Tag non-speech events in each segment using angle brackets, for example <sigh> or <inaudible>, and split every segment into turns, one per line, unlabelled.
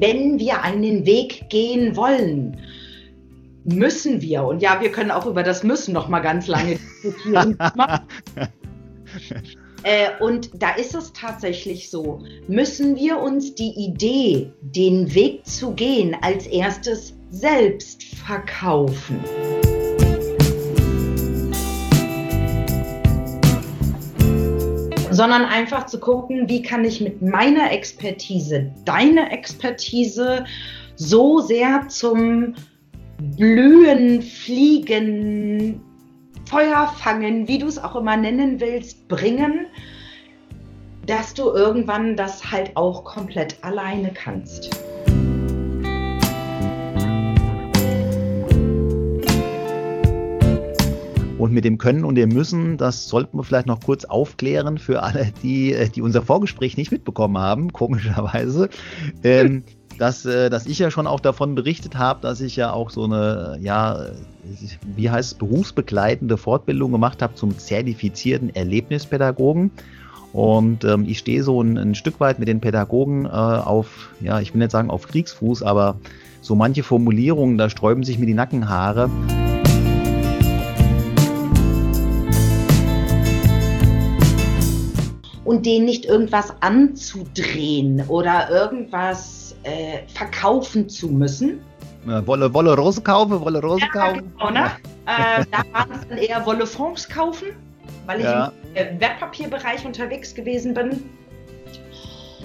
wenn wir einen Weg gehen wollen, müssen wir, und ja, wir können auch über das Müssen noch mal ganz lange diskutieren. <laughs> äh, und da ist es tatsächlich so, müssen wir uns die Idee, den Weg zu gehen, als erstes selbst verkaufen. Sondern einfach zu gucken, wie kann ich mit meiner Expertise deine Expertise so sehr zum Blühen, Fliegen, Feuer fangen, wie du es auch immer nennen willst, bringen, dass du irgendwann das halt auch komplett alleine kannst.
Und mit dem Können und dem Müssen, das sollten wir vielleicht noch kurz aufklären für alle, die, äh, die unser Vorgespräch nicht mitbekommen haben, komischerweise. Ähm, <laughs> dass, äh, dass ich ja schon auch davon berichtet habe, dass ich ja auch so eine, ja, wie heißt es, berufsbegleitende Fortbildung gemacht habe zum zertifizierten Erlebnispädagogen. Und ähm, ich stehe so ein, ein, Stück weit mit den Pädagogen äh, auf, ja, ich will nicht sagen auf Kriegsfuß, aber so manche Formulierungen, da sträuben sich mir die Nackenhaare.
Und denen nicht irgendwas anzudrehen oder irgendwas äh, verkaufen zu müssen.
Ja, Wolle, Wolle Rose kaufen, Wolle Rose ja, kaufen. Genau, ne?
äh, da waren es dann eher Wolle Fonds kaufen, weil ich ja. im Wertpapierbereich unterwegs gewesen bin.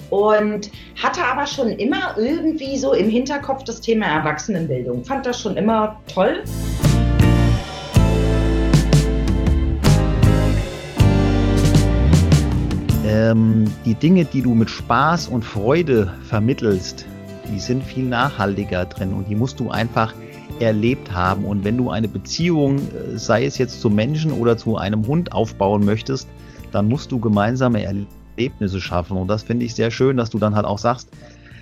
Und hatte aber schon immer irgendwie so im Hinterkopf das Thema Erwachsenenbildung. Fand das schon immer toll.
Ähm, die Dinge, die du mit Spaß und Freude vermittelst, die sind viel nachhaltiger drin und die musst du einfach erlebt haben. Und wenn du eine Beziehung, äh, sei es jetzt zu Menschen oder zu einem Hund aufbauen möchtest, dann musst du gemeinsame Erlebnisse schaffen. Und das finde ich sehr schön, dass du dann halt auch sagst,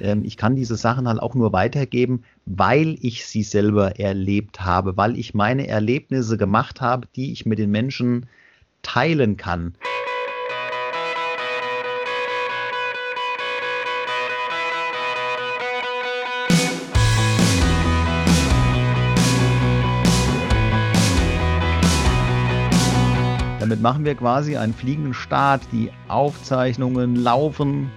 ähm, ich kann diese Sachen halt auch nur weitergeben, weil ich sie selber erlebt habe, weil ich meine Erlebnisse gemacht habe, die ich mit den Menschen teilen kann. Damit machen wir quasi einen fliegenden Start. Die Aufzeichnungen laufen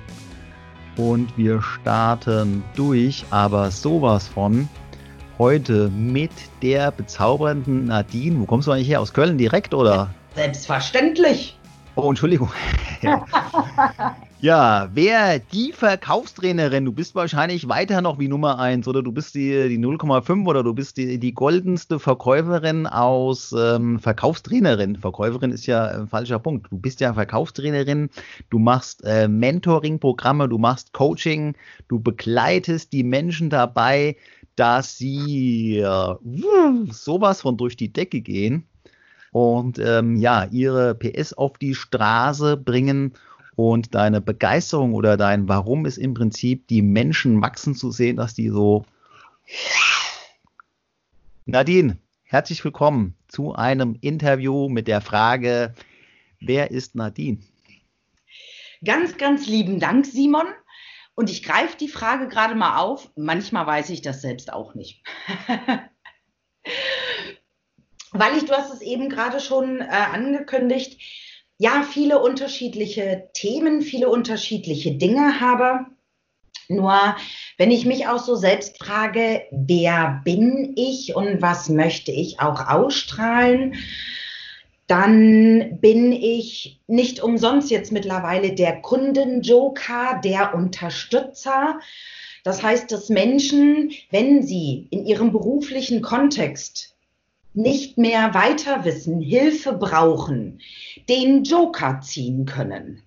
und wir starten durch, aber sowas von heute mit der bezaubernden Nadine. Wo kommst du eigentlich her? Aus Köln direkt oder?
Selbstverständlich.
Oh, Entschuldigung. <laughs> <laughs> Ja, wer die Verkaufstrainerin, du bist wahrscheinlich weiter noch wie Nummer 1 oder du bist die, die 0,5 oder du bist die, die goldenste Verkäuferin aus ähm, Verkaufstrainerin. Verkäuferin ist ja ein falscher Punkt. Du bist ja Verkaufstrainerin, du machst äh, Mentoring-Programme, du machst Coaching, du begleitest die Menschen dabei, dass sie äh, sowas von durch die Decke gehen und ähm, ja, ihre PS auf die Straße bringen und deine Begeisterung oder dein Warum ist im Prinzip, die Menschen wachsen zu sehen, dass die so. Nadine, herzlich willkommen zu einem Interview mit der Frage, wer ist Nadine?
Ganz, ganz lieben Dank, Simon. Und ich greife die Frage gerade mal auf. Manchmal weiß ich das selbst auch nicht. <laughs> Weil ich, du hast es eben gerade schon äh, angekündigt, ja, viele unterschiedliche Themen, viele unterschiedliche Dinge habe. Nur wenn ich mich auch so selbst frage, wer bin ich und was möchte ich auch ausstrahlen, dann bin ich nicht umsonst jetzt mittlerweile der Kundenjoker, der Unterstützer. Das heißt, dass Menschen, wenn sie in ihrem beruflichen Kontext nicht mehr weiter wissen, Hilfe brauchen, den Joker ziehen können.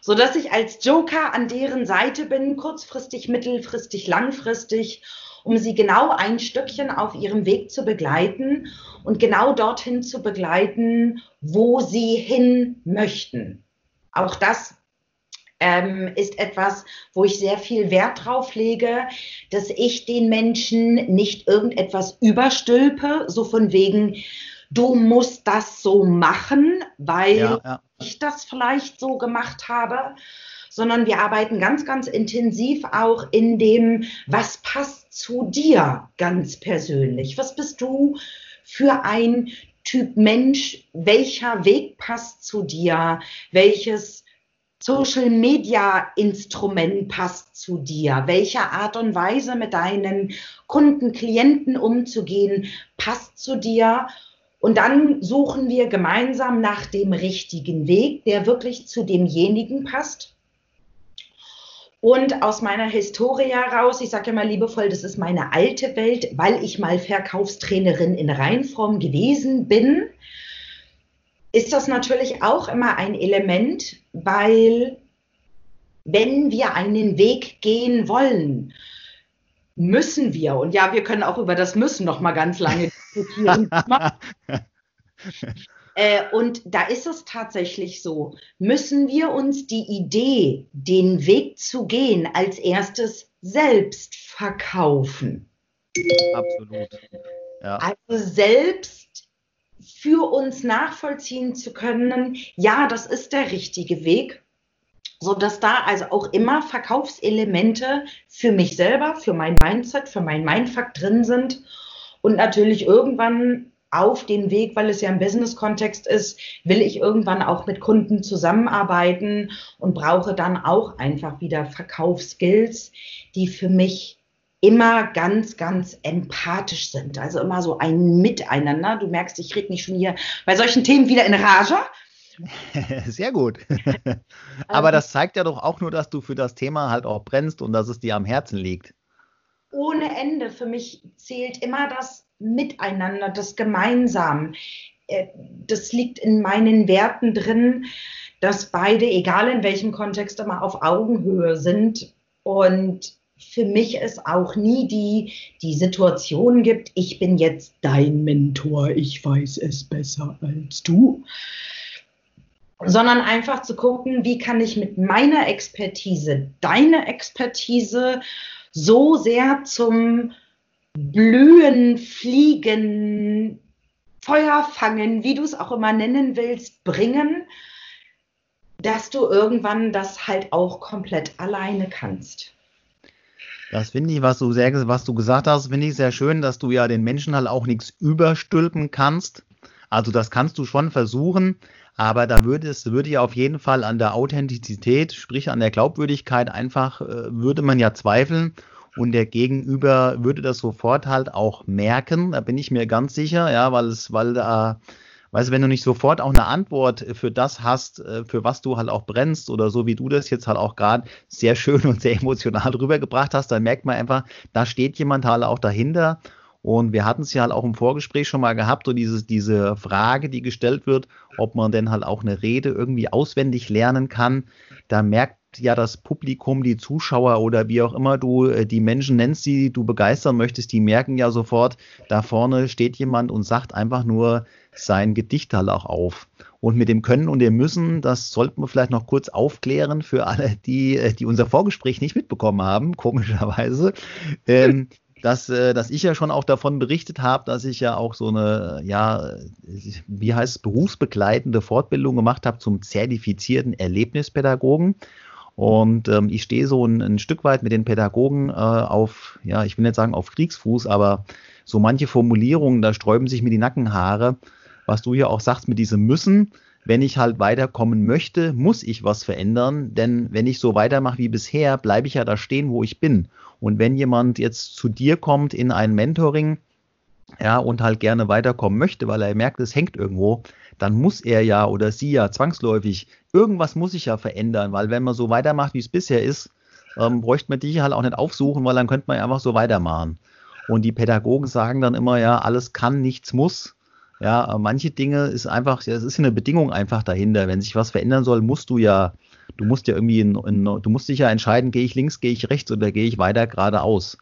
So dass ich als Joker an deren Seite bin, kurzfristig, mittelfristig, langfristig, um sie genau ein Stückchen auf ihrem Weg zu begleiten und genau dorthin zu begleiten, wo sie hin möchten. Auch das ähm, ist etwas, wo ich sehr viel Wert drauf lege, dass ich den Menschen nicht irgendetwas überstülpe, so von wegen, du musst das so machen, weil ja, ja. ich das vielleicht so gemacht habe, sondern wir arbeiten ganz, ganz intensiv auch in dem, was passt zu dir ganz persönlich? Was bist du für ein Typ Mensch? Welcher Weg passt zu dir? Welches Social Media Instrument passt zu dir? Welche Art und Weise mit deinen Kunden, Klienten umzugehen passt zu dir? Und dann suchen wir gemeinsam nach dem richtigen Weg, der wirklich zu demjenigen passt. Und aus meiner Historie heraus, ich sage mal liebevoll, das ist meine alte Welt, weil ich mal Verkaufstrainerin in Reinform gewesen bin, ist das natürlich auch immer ein Element, weil wenn wir einen Weg gehen wollen, müssen wir, und ja, wir können auch über das Müssen noch mal ganz lange <laughs> diskutieren. <laughs> äh, und da ist es tatsächlich so, müssen wir uns die Idee, den Weg zu gehen, als erstes selbst verkaufen.
Absolut.
Ja. Also selbst für uns nachvollziehen zu können, ja, das ist der richtige Weg so dass da also auch immer Verkaufselemente für mich selber, für mein Mindset, für mein Mindfuck drin sind und natürlich irgendwann auf dem Weg, weil es ja im Business-Kontext ist, will ich irgendwann auch mit Kunden zusammenarbeiten und brauche dann auch einfach wieder Verkaufsskills, die für mich immer ganz, ganz empathisch sind. Also immer so ein Miteinander. Du merkst, ich rede mich schon hier bei solchen Themen wieder in Rage. <laughs>
Sehr gut. <laughs> Aber das zeigt ja doch auch nur, dass du für das Thema halt auch brennst und dass es dir am Herzen liegt.
Ohne Ende. Für mich zählt immer das Miteinander, das Gemeinsam. Äh, das liegt in meinen Werten drin, dass beide, egal in welchem Kontext, immer auf Augenhöhe sind. Und für mich es auch nie die, die Situation gibt, ich bin jetzt dein Mentor, ich weiß es besser als du, sondern einfach zu gucken, wie kann ich mit meiner Expertise, deine Expertise so sehr zum Blühen, Fliegen, Feuer fangen, wie du es auch immer nennen willst, bringen, dass du irgendwann das halt auch komplett alleine kannst.
Das finde ich, was du, sehr, was du gesagt hast, finde ich sehr schön, dass du ja den Menschen halt auch nichts überstülpen kannst. Also das kannst du schon versuchen, aber da würde es, würde ja auf jeden Fall an der Authentizität, sprich an der Glaubwürdigkeit einfach, äh, würde man ja zweifeln. Und der Gegenüber würde das sofort halt auch merken, da bin ich mir ganz sicher, ja, weil es, weil da, weißt du, wenn du nicht sofort auch eine Antwort für das hast, äh, für was du halt auch brennst oder so wie du das jetzt halt auch gerade sehr schön <laughs> und sehr emotional rübergebracht hast, dann merkt man einfach, da steht jemand halt auch dahinter. Und wir hatten es ja halt auch im Vorgespräch schon mal gehabt und dieses, diese Frage, die gestellt wird, ob man denn halt auch eine Rede irgendwie auswendig lernen kann, da merkt ja das Publikum, die Zuschauer oder wie auch immer du äh, die Menschen nennst, die du begeistern möchtest, die merken ja sofort, da vorne steht jemand und sagt einfach nur sein Gedicht halt auch auf. Und mit dem Können und dem Müssen, das sollten wir vielleicht noch kurz aufklären für alle, die, äh, die unser Vorgespräch nicht mitbekommen haben, komischerweise. <laughs> Ähm, dass, äh, dass ich ja schon auch davon berichtet habe, dass ich ja auch so eine, ja, wie heißt es, berufsbegleitende Fortbildung gemacht habe zum zertifizierten Erlebnispädagogen. Und ähm, ich stehe so ein, ein, Stück weit mit den Pädagogen äh, auf, ja, ich will nicht sagen auf Kriegsfuß, aber so manche Formulierungen, da sträuben sich mir die Nackenhaare, was du ja auch sagst mit diesem Müssen. Wenn ich halt weiterkommen möchte, muss ich was verändern, denn wenn ich so weitermache wie bisher, bleibe ich ja da stehen, wo ich bin. Und wenn jemand jetzt zu dir kommt in ein Mentoring, ja, und halt gerne weiterkommen möchte, weil er merkt, es hängt irgendwo, dann muss er ja oder sie ja zwangsläufig, irgendwas muss sich ja verändern, weil wenn man so weitermacht, wie es bisher ist, ähm, bräuchte man dich halt auch nicht aufsuchen, weil dann könnte man ja einfach so weitermachen. Und die Pädagogen sagen dann immer, ja, alles kann, nichts muss. Ja, manche Dinge ist einfach, es ist eine Bedingung einfach dahinter. Wenn sich was verändern soll, musst du ja du musst ja irgendwie, in, in, du musst dich ja entscheiden, gehe ich links, gehe ich rechts oder gehe ich weiter geradeaus.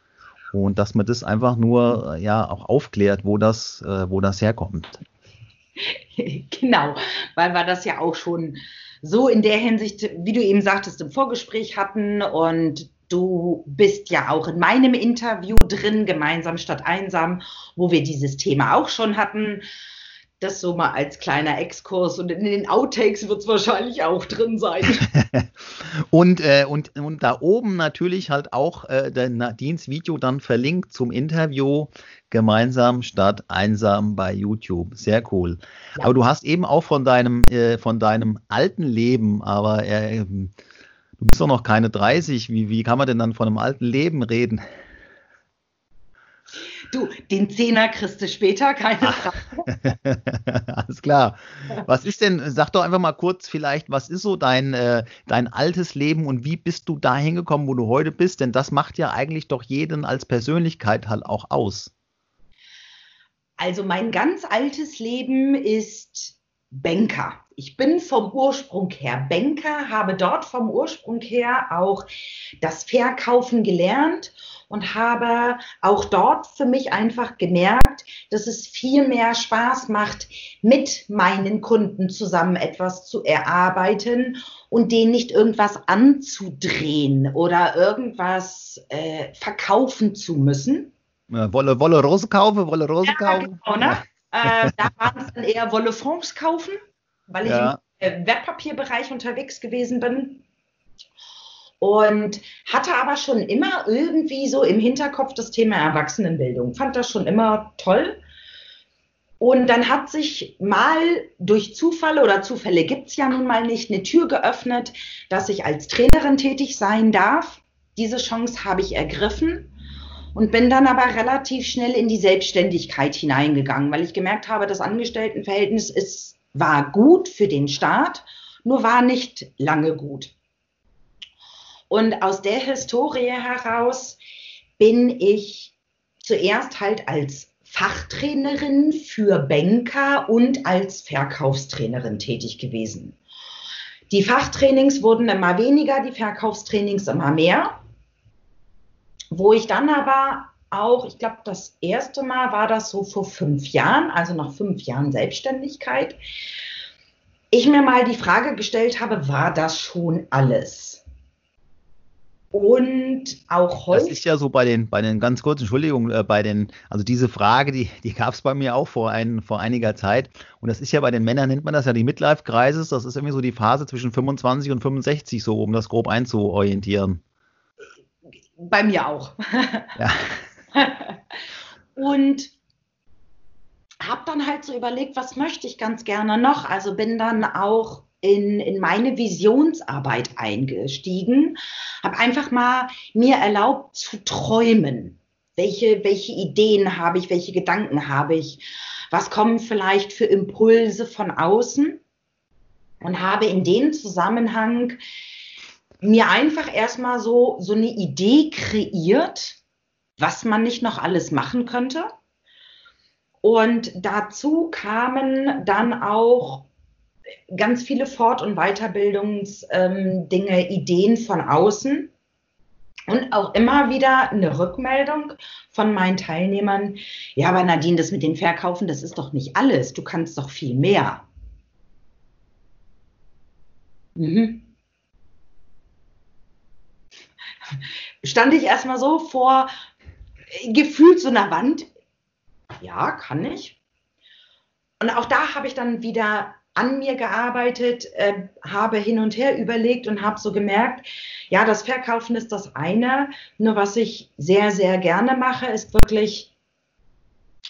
Und dass man das einfach nur ja auch aufklärt, wo das, äh, wo das herkommt. <laughs>
Genau, weil wir das ja auch schon so in der Hinsicht, wie du eben sagtest, im Vorgespräch hatten und du bist ja auch in meinem Interview drin, gemeinsam statt einsam, wo wir dieses Thema auch schon hatten Das so mal als kleiner Exkurs und in den Outtakes wird es wahrscheinlich auch drin sein. <laughs>
und, äh, und, und da oben natürlich halt auch äh, der Nadines Video dann verlinkt zum Interview gemeinsam statt einsam bei YouTube. Sehr cool. Ja. Aber du hast eben auch von deinem, äh, von deinem alten Leben, aber äh, du bist doch noch keine 30. Wie, wie kann man denn dann von einem alten Leben reden?
Du, den Zehner kriegst du später, keine Frage. <laughs>
Alles klar. Was ist denn, sag doch einfach mal kurz vielleicht, was ist so dein, äh, dein altes Leben und wie bist du da hingekommen, wo du heute bist? Denn das macht ja eigentlich doch jeden als Persönlichkeit halt auch aus.
Also mein ganz altes Leben ist Banker. Ich bin vom Ursprung her Banker, habe dort vom Ursprung her auch das Verkaufen gelernt und habe auch dort für mich einfach gemerkt, dass es viel mehr Spaß macht, mit meinen Kunden zusammen etwas zu erarbeiten und denen nicht irgendwas anzudrehen oder irgendwas äh, verkaufen zu müssen.
Wolle, Wolle Rose kaufen, Wolle Rose kaufen.
Ja, genau, ne? äh, da waren es dann eher Wolle Fonds kaufen, weil ich ja. im Wertpapierbereich unterwegs gewesen bin und hatte aber schon immer irgendwie so im Hinterkopf das Thema Erwachsenenbildung. Fand das schon immer toll. Und dann hat sich mal durch Zufall oder Zufälle gibt es ja nun mal nicht eine Tür geöffnet, dass ich als Trainerin tätig sein darf. Diese Chance habe ich ergriffen und bin dann aber relativ schnell in die Selbstständigkeit hineingegangen, weil ich gemerkt habe, das Angestelltenverhältnis ist, war gut für den Staat, nur war nicht lange gut. Und aus der Historie heraus bin ich zuerst halt als Fachtrainerin für Banker und als Verkaufstrainerin tätig gewesen. Die Fachtrainings wurden immer weniger, die Verkaufstrainings immer mehr. Wo ich dann aber auch, ich glaube, das erste Mal war das so vor fünf Jahren, also nach fünf Jahren Selbstständigkeit, ich mir mal die Frage gestellt habe, war das schon alles? Und auch
heute. Das ist ja so bei den, bei den ganz kurz, Entschuldigung, äh, bei den, also diese Frage, die, die gab es bei mir auch vor, ein, vor einiger Zeit. Und das ist ja bei den Männern, nennt man das ja die Midlife-Crisis. Das ist irgendwie so die Phase zwischen 25 und 65, so um das grob einzuorientieren.
Bei mir auch. Ja. <laughs> <laughs> und habe dann halt so überlegt, was möchte ich ganz gerne noch. Also bin dann auch in, in meine Visionsarbeit eingestiegen, habe einfach mal mir erlaubt zu träumen. Welche, welche Ideen habe ich, welche Gedanken habe ich, was kommen vielleicht für Impulse von außen und habe in dem Zusammenhang mir einfach erstmal so, so eine Idee kreiert, was man nicht noch alles machen könnte. Und dazu kamen dann auch ganz viele Fort- und Weiterbildungsdinge, ähm, Ideen von außen und auch immer wieder eine Rückmeldung von meinen Teilnehmern. Ja, aber Nadine, das mit den Verkaufen, das ist doch nicht alles. Du kannst doch viel mehr. Mhm. Stand ich erstmal so vor gefühlt so einer Wand. Ja, kann ich. Und auch da habe ich dann wieder an mir gearbeitet, äh, habe hin und her überlegt und habe so gemerkt, ja, das Verkaufen ist das eine. Nur was ich sehr, sehr gerne mache, ist wirklich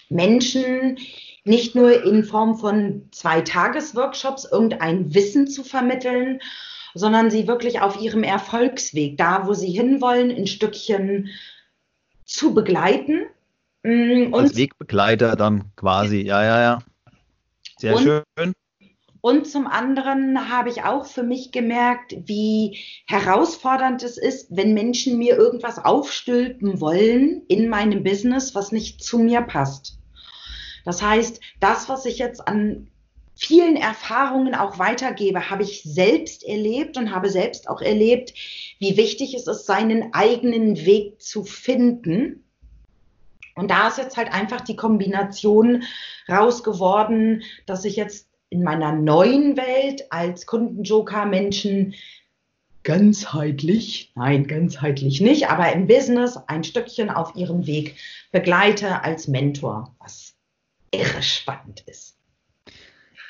Menschen nicht nur in Form von zwei Tagesworkshops irgendein Wissen zu vermitteln, sondern sie wirklich auf ihrem Erfolgsweg, da wo sie hinwollen, ein Stückchen zu begleiten.
Mm, und Als Wegbegleiter dann quasi, ja, ja, ja. Sehr und, schön.
Und zum anderen habe ich auch für mich gemerkt, wie herausfordernd es ist, wenn Menschen mir irgendwas aufstülpen wollen in meinem Business, was nicht zu mir passt. Das heißt, das, was ich jetzt an vielen Erfahrungen auch weitergebe, habe ich selbst erlebt und habe selbst auch erlebt, wie wichtig es ist, seinen eigenen Weg zu finden. Und da ist jetzt halt einfach die Kombination raus geworden, dass ich jetzt in meiner neuen Welt als Kundenjoker Menschen ganzheitlich, nein, ganzheitlich nicht, aber im Business ein Stückchen auf ihrem Weg begleite als Mentor, was irre spannend ist.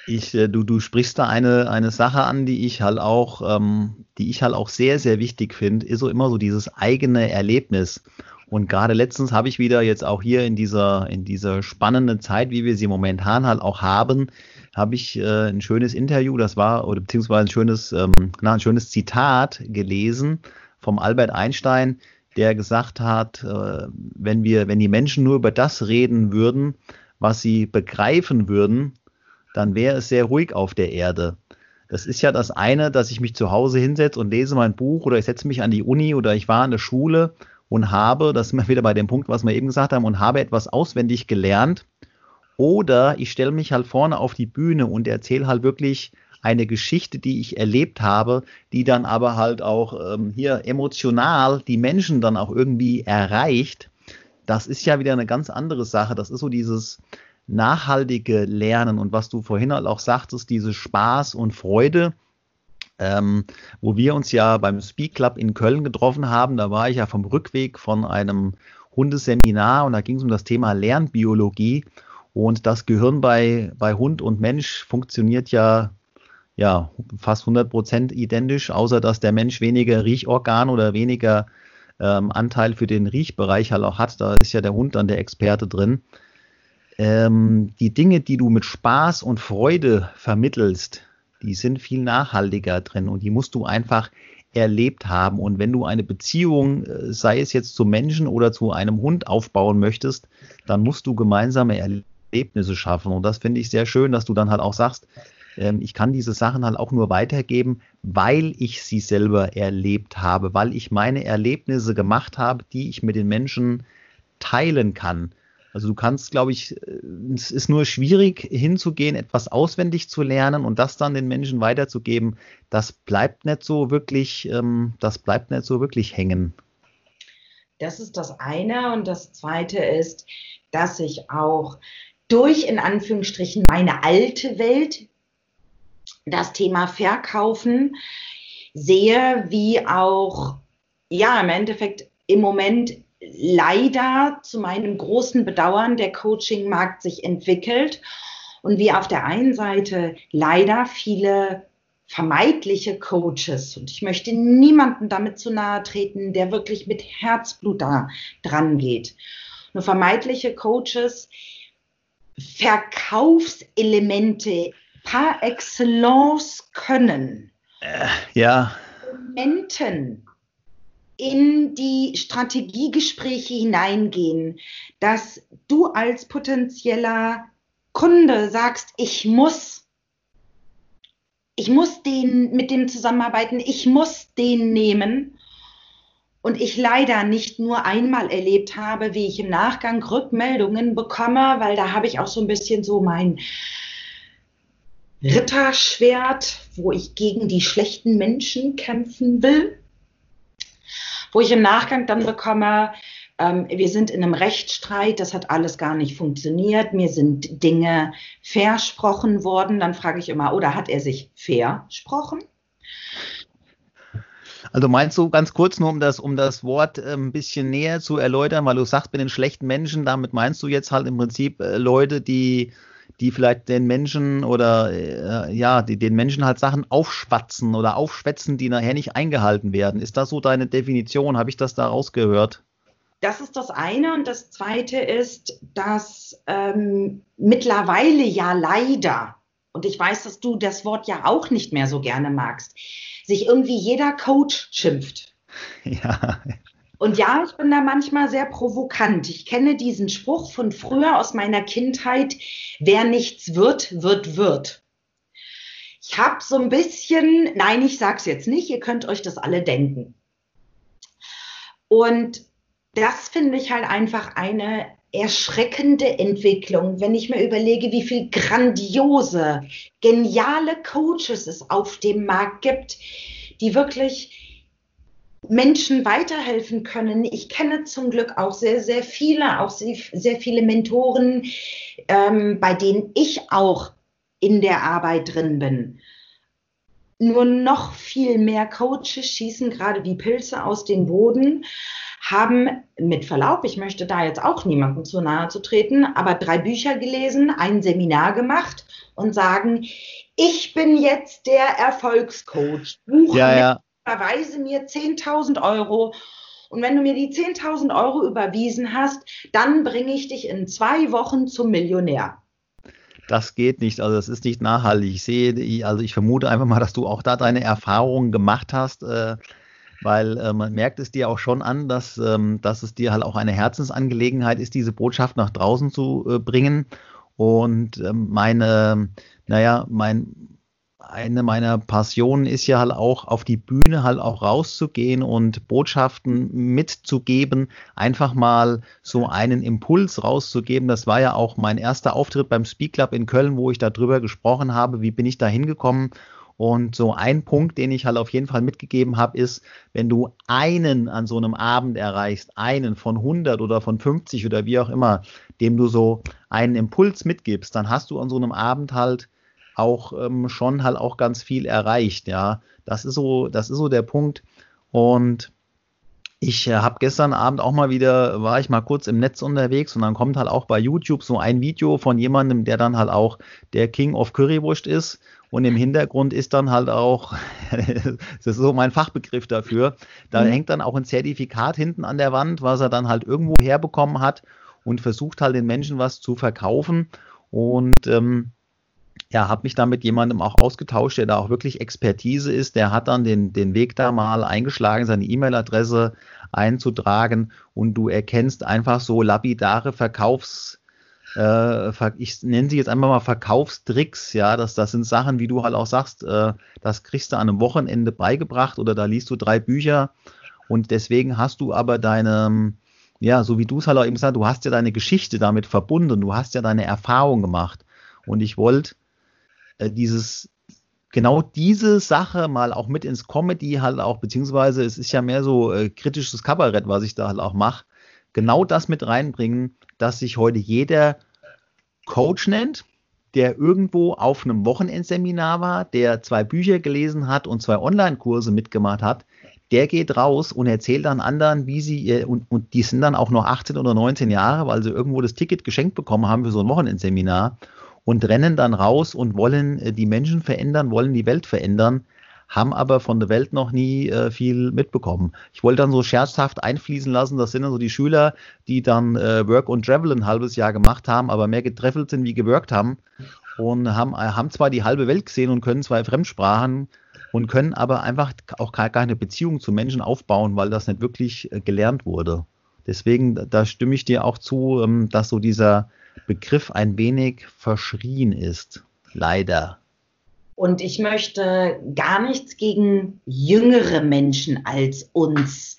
Ich, äh, du, du sprichst da eine, eine Sache an, die ich halt auch, ähm, die ich halt auch sehr, sehr wichtig finde, ist so immer so dieses eigene Erlebnis. Und gerade letztens habe ich wieder jetzt auch hier in dieser, in dieser spannenden Zeit, wie wir sie momentan halt auch haben, habe ich äh, ein schönes Interview, das war, oder beziehungsweise ein schönes, ähm, na, ein schönes Zitat gelesen vom Albert Einstein, der gesagt hat, äh, wenn wir, wenn die Menschen nur über das reden würden, was sie begreifen würden, dann wäre es sehr ruhig auf der Erde. Das ist ja das eine, dass ich mich zu Hause hinsetze und lese mein Buch oder ich setze mich an die Uni oder ich war in der Schule und habe, das sind wir wieder bei dem Punkt, was wir eben gesagt haben, und habe etwas auswendig gelernt. Oder ich stelle mich halt vorne auf die Bühne und erzähle halt wirklich eine Geschichte, die ich erlebt habe, die dann aber halt auch ähm, hier emotional die Menschen dann auch irgendwie erreicht. Das ist ja wieder eine ganz andere Sache. Das ist so dieses nachhaltige Lernen und was du vorhin halt auch sagtest, diese Spaß und Freude ähm, wo wir uns ja beim Speak Club in Köln getroffen haben. Da war ich ja vom Rückweg von einem Hundeseminar und da ging es um das Thema Lernbiologie. Und das Gehirn bei, bei Hund und Mensch funktioniert ja, ja fast 100 Prozent identisch, außer dass der Mensch weniger Riechorgan oder weniger ähm, Anteil für den Riechbereich halt auch hat. Da ist ja der Hund dann der Experte drin. Ähm, die Dinge, die du mit Spaß und Freude vermittelst, die sind viel nachhaltiger drin und die musst du einfach erlebt haben. Und wenn du eine Beziehung, äh, sei es jetzt zu Menschen oder zu einem Hund aufbauen möchtest, dann musst du gemeinsame Erlebnisse schaffen. Und das finde ich sehr schön, dass du dann halt auch sagst, ähm, ich kann diese Sachen halt auch nur weitergeben, weil ich sie selber erlebt habe, weil ich meine Erlebnisse gemacht habe, die ich mit den Menschen teilen kann. Also du kannst, glaube ich, äh, es ist nur schwierig hinzugehen, etwas auswendig zu lernen und das dann den Menschen weiterzugeben. Das bleibt nicht so wirklich, ähm, das bleibt nicht so wirklich hängen.
Das ist das eine und das zweite ist, dass ich auch durch in Anführungsstrichen meine alte Welt das Thema Verkaufen sehe, wie auch ja im Endeffekt im Moment leider zu meinem großen Bedauern der Coaching-Markt sich entwickelt und wie auf der einen Seite leider viele vermeintliche Coaches, und ich möchte niemanden damit zu nahe treten, der wirklich mit Herzblut da dran geht, nur vermeintliche Coaches Verkaufselemente par excellence können.
Äh, ja.
Elementen in die Strategiegespräche hineingehen, dass du als potenzieller Kunde sagst, ich muss, ich muss den mit dem zusammenarbeiten, ich muss den nehmen. Und ich leider nicht nur einmal erlebt habe, wie ich im Nachgang Rückmeldungen bekomme, weil da habe ich auch so ein bisschen so mein Ritterschwert, wo ich gegen die schlechten Menschen kämpfen will wo ich im Nachgang dann bekomme, ähm, wir sind in einem Rechtsstreit, das hat alles gar nicht funktioniert, mir sind Dinge versprochen worden, dann frage ich immer, oder hat er sich versprochen?
Also meinst du ganz kurz nur, um das, um das Wort äh, ein bisschen näher zu erläutern, weil du sagst, mit den schlechten Menschen, damit meinst du jetzt halt im Prinzip äh, Leute, die die vielleicht den Menschen oder äh, ja, die den Menschen halt Sachen aufschwatzen oder aufschwätzen, die nachher nicht eingehalten werden. Ist das so deine Definition? Habe ich das da rausgehört?
Das ist das eine. Und das zweite ist, dass ähm, mittlerweile ja leider, und ich weiß, dass du das Wort ja auch nicht mehr so gerne magst, sich irgendwie jeder Coach schimpft. <laughs> Ja. Und ja, ich bin da manchmal sehr provokant. Ich kenne diesen Spruch von früher aus meiner Kindheit, wer nichts wird, wird, wird. Ich habe so ein bisschen, nein, ich sage es jetzt nicht, ihr könnt euch das alle denken. Und das finde ich halt einfach eine erschreckende Entwicklung, wenn ich mir überlege, wie viel grandiose, geniale Coaches es auf dem Markt gibt, die wirklich Menschen weiterhelfen können. Ich kenne zum Glück auch sehr, sehr viele, auch sehr, sehr viele Mentoren, ähm, bei denen ich auch in der Arbeit drin bin. Nur noch viel mehr Coaches schießen gerade wie Pilze aus dem Boden. haben mit Verlaub, ich möchte da jetzt auch niemandem zu nahe zu treten, aber drei Bücher gelesen, ein Seminar gemacht und sagen, ich bin jetzt der Erfolgscoach.
Buche ja, ja.
Überweise mir 10.000 Euro und wenn du mir die 10.000 Euro überwiesen hast, dann bringe ich dich in zwei Wochen zum Millionär.
Das geht nicht, also das ist nicht nachhaltig. Ich sehe, also ich vermute einfach mal, dass du auch da deine Erfahrungen gemacht hast, äh, weil äh, man merkt es dir auch schon an, dass, ähm, dass es dir halt auch eine Herzensangelegenheit ist, diese Botschaft nach draußen zu äh, bringen. Und ähm, meine, naja, mein, eine meiner Passionen ist ja halt auch auf die Bühne halt auch rauszugehen und Botschaften mitzugeben, einfach mal so einen Impuls rauszugeben. Das war ja auch mein erster Auftritt beim Speak Club in Köln, wo ich darüber gesprochen habe, wie bin ich da hingekommen. Und so ein Punkt, den ich halt auf jeden Fall mitgegeben habe, ist, wenn du einen an so einem Abend erreichst, einen von 100 oder von 50 oder wie auch immer, dem du so einen Impuls mitgibst, dann hast du an so einem Abend halt auch ähm, schon halt auch ganz viel erreicht. Ja, das ist so, das ist so der Punkt. Und ich äh, habe gestern Abend auch mal wieder, war ich mal kurz im Netz unterwegs und dann kommt halt auch bei YouTube so ein Video von jemandem, der dann halt auch der King of Currywurst ist. Und im Hintergrund ist dann halt auch, <laughs> das ist so mein Fachbegriff dafür, da mhm. hängt dann auch ein Zertifikat hinten an der Wand, was er dann halt irgendwo herbekommen hat und versucht halt den Menschen was zu verkaufen. Und ähm, ja, habe mich da mit jemandem auch ausgetauscht, der da auch wirklich Expertise ist. Der hat dann den, den Weg da mal eingeschlagen, seine E-Mail-Adresse einzutragen. Und du erkennst einfach so lapidare Verkaufs, äh, ich nenne sie jetzt einfach mal Verkaufstricks, ja, das, das sind Sachen, wie du halt auch sagst, äh, das kriegst du an einem Wochenende beigebracht oder da liest du drei Bücher. Und deswegen hast du aber deine, ja, so wie du es halt auch eben sagst, du hast ja deine Geschichte damit verbunden, du hast ja deine Erfahrung gemacht. Und ich wollte äh, dieses genau diese Sache mal auch mit ins Comedy halt auch, beziehungsweise es ist ja mehr so äh, kritisches Kabarett, was ich da halt auch mache, genau das mit reinbringen, dass sich heute jeder Coach nennt, der irgendwo auf einem Wochenendseminar war, der zwei Bücher gelesen hat und zwei Online-Kurse mitgemacht hat, der geht raus und erzählt dann anderen, wie sie, und, und die sind dann auch noch 18 oder 19 Jahre, weil sie irgendwo das Ticket geschenkt bekommen haben für so ein Wochenendseminar und rennen dann raus und wollen äh, die Menschen verändern, wollen die Welt verändern, haben aber von der Welt noch nie äh, viel mitbekommen. Ich wollte dann so scherzhaft einfließen lassen, das sind dann so die Schüler, die dann äh, Work und Travel ein halbes Jahr gemacht haben, aber mehr getreffelt sind wie gewirkt haben und haben, äh, haben zwar die halbe Welt gesehen und können zwei Fremdsprachen und können aber einfach auch keine Beziehung zu Menschen aufbauen, weil das nicht wirklich äh, gelernt wurde. Deswegen, da stimme ich dir auch zu, ähm, dass so dieser Begriff ein wenig verschrien ist. Leider.
Und ich möchte gar nichts gegen jüngere Menschen als uns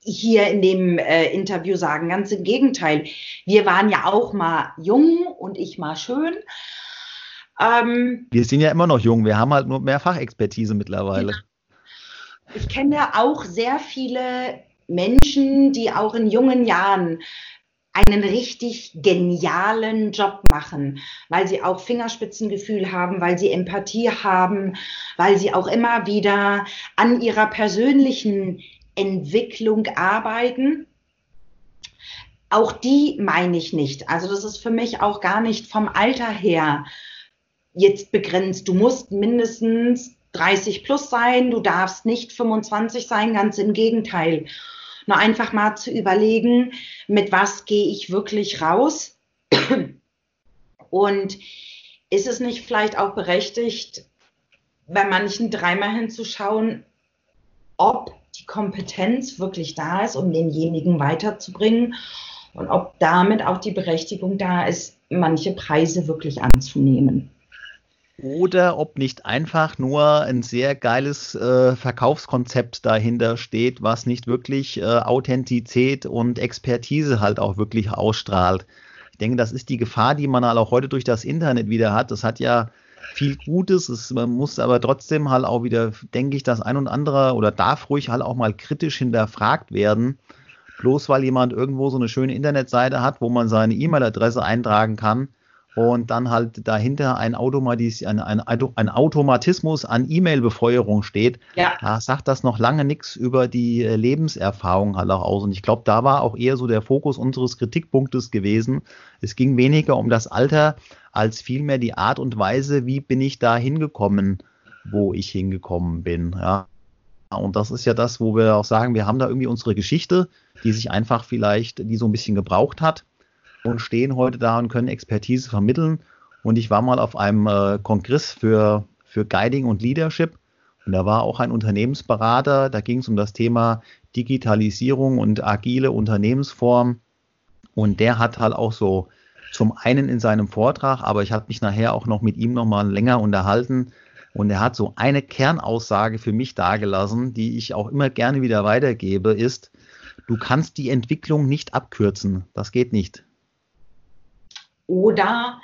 hier in dem äh, Interview sagen. Ganz im Gegenteil. Wir waren ja auch mal jung und ich mal schön.
Ähm, wir sind ja immer noch jung. Wir haben halt nur mehr Fachexpertise mittlerweile.
Ich kenne auch sehr viele Menschen, die auch in jungen Jahren einen richtig genialen Job machen, weil sie auch Fingerspitzengefühl haben, weil sie Empathie haben, weil sie auch immer wieder an ihrer persönlichen Entwicklung arbeiten. Auch die meine ich nicht. Also das ist für mich auch gar nicht vom Alter her jetzt begrenzt. Du musst mindestens 30 plus sein, du darfst nicht 25 sein, ganz im Gegenteil nur einfach mal zu überlegen, mit was gehe ich wirklich raus? Und ist es nicht vielleicht auch berechtigt, bei manchen dreimal hinzuschauen, ob die Kompetenz wirklich da ist, um denjenigen weiterzubringen? Und ob damit auch die Berechtigung da ist, manche Preise wirklich anzunehmen
oder ob nicht einfach nur ein sehr geiles äh, Verkaufskonzept dahinter steht, was nicht wirklich äh, Authentizität und Expertise halt auch wirklich ausstrahlt. Ich denke, das ist die Gefahr, die man halt auch heute durch das Internet wieder hat. Das hat ja viel Gutes, es, man muss aber trotzdem halt auch wieder, denke ich, das ein und andere oder darf ruhig halt auch mal kritisch hinterfragt werden. Bloß weil jemand irgendwo so eine schöne Internetseite hat, wo man seine E-Mail-Adresse eintragen kann, und dann halt dahinter ein, Automatis ein, ein, ein Automatismus an E-Mail-Befeuerung steht, ja. da sagt das noch lange nichts über die äh, Lebenserfahrung halt auch aus. Und ich glaube, da war auch eher so der Fokus unseres Kritikpunktes gewesen. Es ging weniger um das Alter als vielmehr die Art und Weise, wie bin ich da hingekommen, wo ich hingekommen bin. Ja. Und das ist ja das, wo wir auch sagen, wir haben da irgendwie unsere Geschichte, die sich einfach vielleicht, die so ein bisschen gebraucht hat und stehen heute da und können Expertise vermitteln. Und ich war mal auf einem äh, Kongress für, für Guiding und Leadership. Und da war auch ein Unternehmensberater, da ging es um das Thema Digitalisierung und agile Unternehmensform. Und der hat halt auch so zum einen in seinem Vortrag, aber ich habe mich nachher auch noch mit ihm noch mal länger unterhalten. Und er hat so eine Kernaussage für mich dargelassen, die ich auch immer gerne wieder weitergebe, ist, du kannst die Entwicklung nicht abkürzen. Das geht nicht.
Oder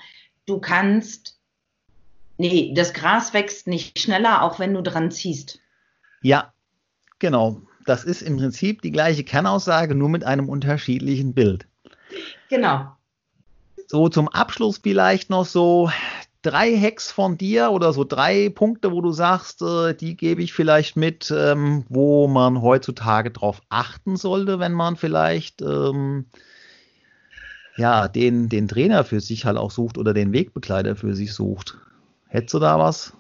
du kannst, nee, das Gras wächst nicht schneller, auch wenn du dran ziehst.
Ja, genau. Das ist im Prinzip die gleiche Kernaussage, nur mit einem unterschiedlichen Bild.
Genau.
So zum Abschluss vielleicht noch so drei Hacks von dir oder so drei Punkte, wo du sagst, äh, die gebe ich vielleicht mit, ähm, wo man heutzutage drauf achten sollte, wenn man vielleicht ähm, ja, den, den Trainer für sich halt auch sucht oder den Wegbegleiter für sich sucht. Hättest du da was?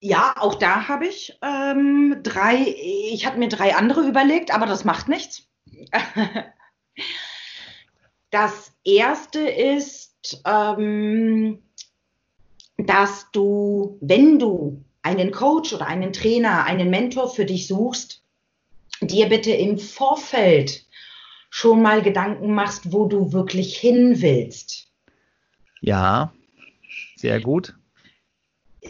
Ja, auch da habe ich ähm, drei, ich habe mir drei andere überlegt, aber das macht nichts. <laughs> das erste ist, ähm, dass du, wenn du einen Coach oder einen Trainer, einen Mentor für dich suchst, dir bitte im Vorfeld schon mal Gedanken machst, wo du wirklich hin willst.
Ja, sehr gut.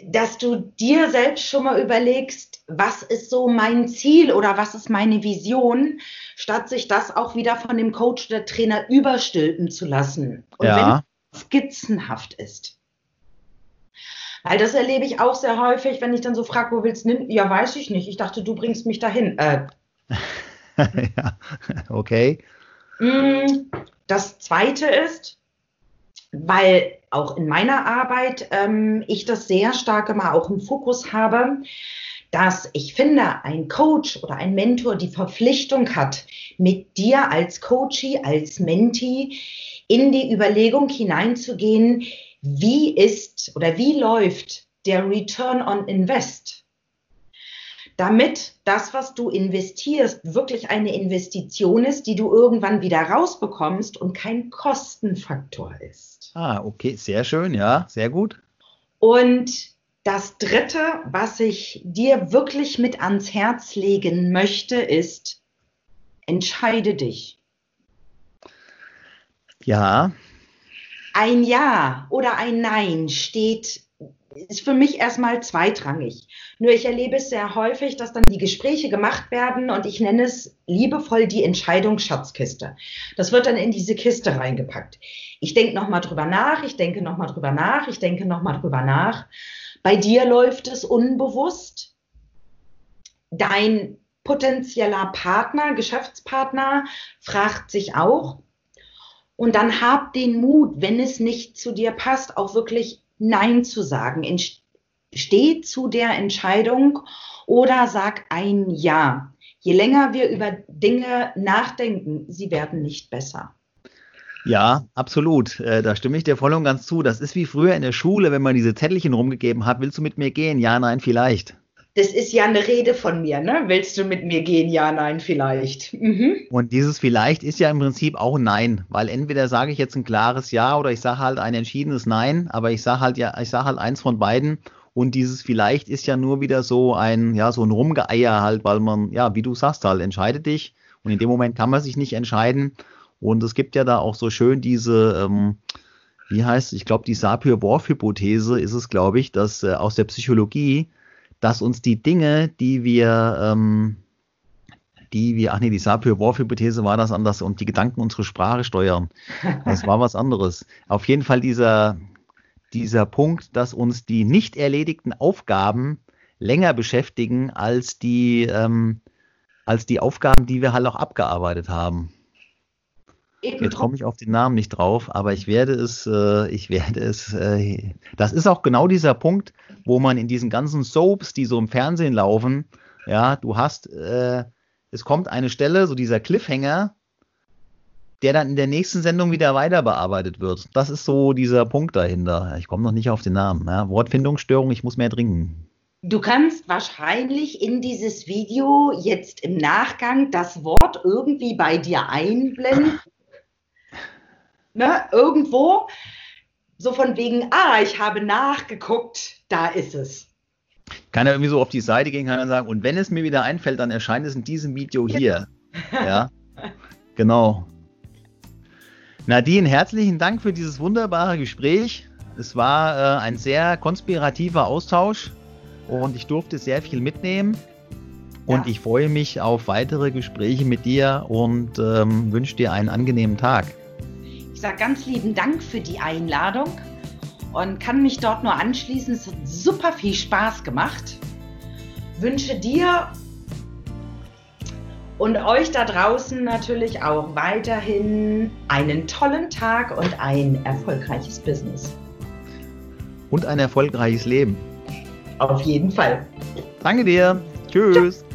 Dass du dir selbst schon mal überlegst, was ist so mein Ziel oder was ist meine Vision, statt sich das auch wieder von dem Coach oder Trainer überstülpen zu lassen. Und ja. wenn es skizzenhaft ist. Weil das erlebe ich auch sehr häufig, wenn ich dann so frage, wo willst du hin? Ja, weiß ich nicht. Ich dachte, du bringst mich dahin. Äh, <laughs> <laughs>
ja, okay.
Mm, das zweite ist, weil auch in meiner Arbeit ähm, ich das sehr stark immer auch im Fokus habe, dass ich finde, ein Coach oder ein Mentor die Verpflichtung hat, mit dir als Coachie, als Mentee in die Überlegung hineinzugehen, wie ist oder wie läuft der Return on Invest damit das, was du investierst, wirklich eine Investition ist, die du irgendwann wieder rausbekommst und kein Kostenfaktor ist.
Ah, okay, sehr schön, ja, sehr gut.
Und das Dritte, was ich dir wirklich mit ans Herz legen möchte, ist, entscheide dich.
Ja.
Ein Ja oder ein Nein steht ist für mich erstmal zweitrangig. Nur ich erlebe es sehr häufig, dass dann die Gespräche gemacht werden und ich nenne es liebevoll die Entscheidungsschatzkiste. Das wird dann in diese Kiste reingepackt. Ich denke nochmal drüber nach, ich denke nochmal drüber nach, ich denke nochmal drüber nach. Bei dir läuft es unbewusst. Dein potenzieller Partner, Geschäftspartner fragt sich auch. Und dann hab den Mut, wenn es nicht zu dir passt, auch wirklich Nein zu sagen. Steh zu der Entscheidung oder sag ein Ja. Je länger wir über Dinge nachdenken, sie werden nicht besser.
Ja, absolut. Äh, da stimme ich dir voll und ganz zu. Das ist wie früher in der Schule, wenn man diese Zettelchen rumgegeben hat. Willst du mit mir gehen? Ja, nein, vielleicht
das ist ja eine Rede von mir, ne? Willst du mit mir gehen? Ja, nein, vielleicht. Mhm.
Und dieses vielleicht ist ja im Prinzip auch Nein, weil entweder sage ich jetzt ein klares Ja oder ich sage halt ein entschiedenes Nein, aber ich sage halt ja, ich sage halt eins von beiden. Und dieses vielleicht ist ja nur wieder so ein, ja, so ein Rumgeeier halt, weil man, ja, wie du sagst halt, entscheide dich. Und in dem Moment kann man sich nicht entscheiden. Und es gibt ja da auch so schön diese, ähm, wie heißt, es, ich glaube, die Sapir-Whorf-Hypothese ist es, glaube ich, dass äh, aus der Psychologie, dass uns die Dinge, die wir, ähm, die wir, ach nee, die Sapir-Whorf-Hypothese war das anders und die Gedanken unsere Sprache steuern. Das war was anderes. Auf jeden Fall dieser, dieser Punkt, dass uns die nicht erledigten Aufgaben länger beschäftigen als die, ähm, als die Aufgaben, die wir halt auch abgearbeitet haben. Eben Jetzt komme ich auf den Namen nicht drauf, aber ich werde es, äh, ich werde es, äh, das ist auch genau dieser Punkt, wo man in diesen ganzen Soaps, die so im Fernsehen laufen, ja, du hast, äh, es kommt eine Stelle, so dieser Cliffhanger, der dann in der nächsten Sendung wieder weiter bearbeitet wird. Das ist so dieser Punkt dahinter. Ich komme noch nicht auf den Namen. Ja. Wortfindungsstörung, ich muss mehr trinken.
Du kannst wahrscheinlich in dieses Video jetzt im Nachgang das Wort irgendwie bei dir einblenden. Ne, irgendwo. So von wegen, ah, ich habe nachgeguckt, da ist es.
Kann er irgendwie so auf die Seite gehen kann und sagen, und wenn es mir wieder einfällt, dann erscheint es in diesem Video hier. <laughs> ja, genau. Nadine, herzlichen Dank für dieses wunderbare Gespräch. Es war äh, ein sehr konspirativer Austausch und ich durfte sehr viel mitnehmen. Und ja. ich freue mich auf weitere Gespräche mit dir und ähm, wünsche dir einen angenehmen Tag.
Ich sage ganz lieben Dank für die Einladung und kann mich dort nur anschließen. Es hat super viel Spaß gemacht. Wünsche dir und euch da draußen natürlich auch weiterhin einen tollen Tag und ein erfolgreiches Business.
Und ein erfolgreiches Leben.
Auf jeden Fall.
Danke dir. Tschüss. Tschüss.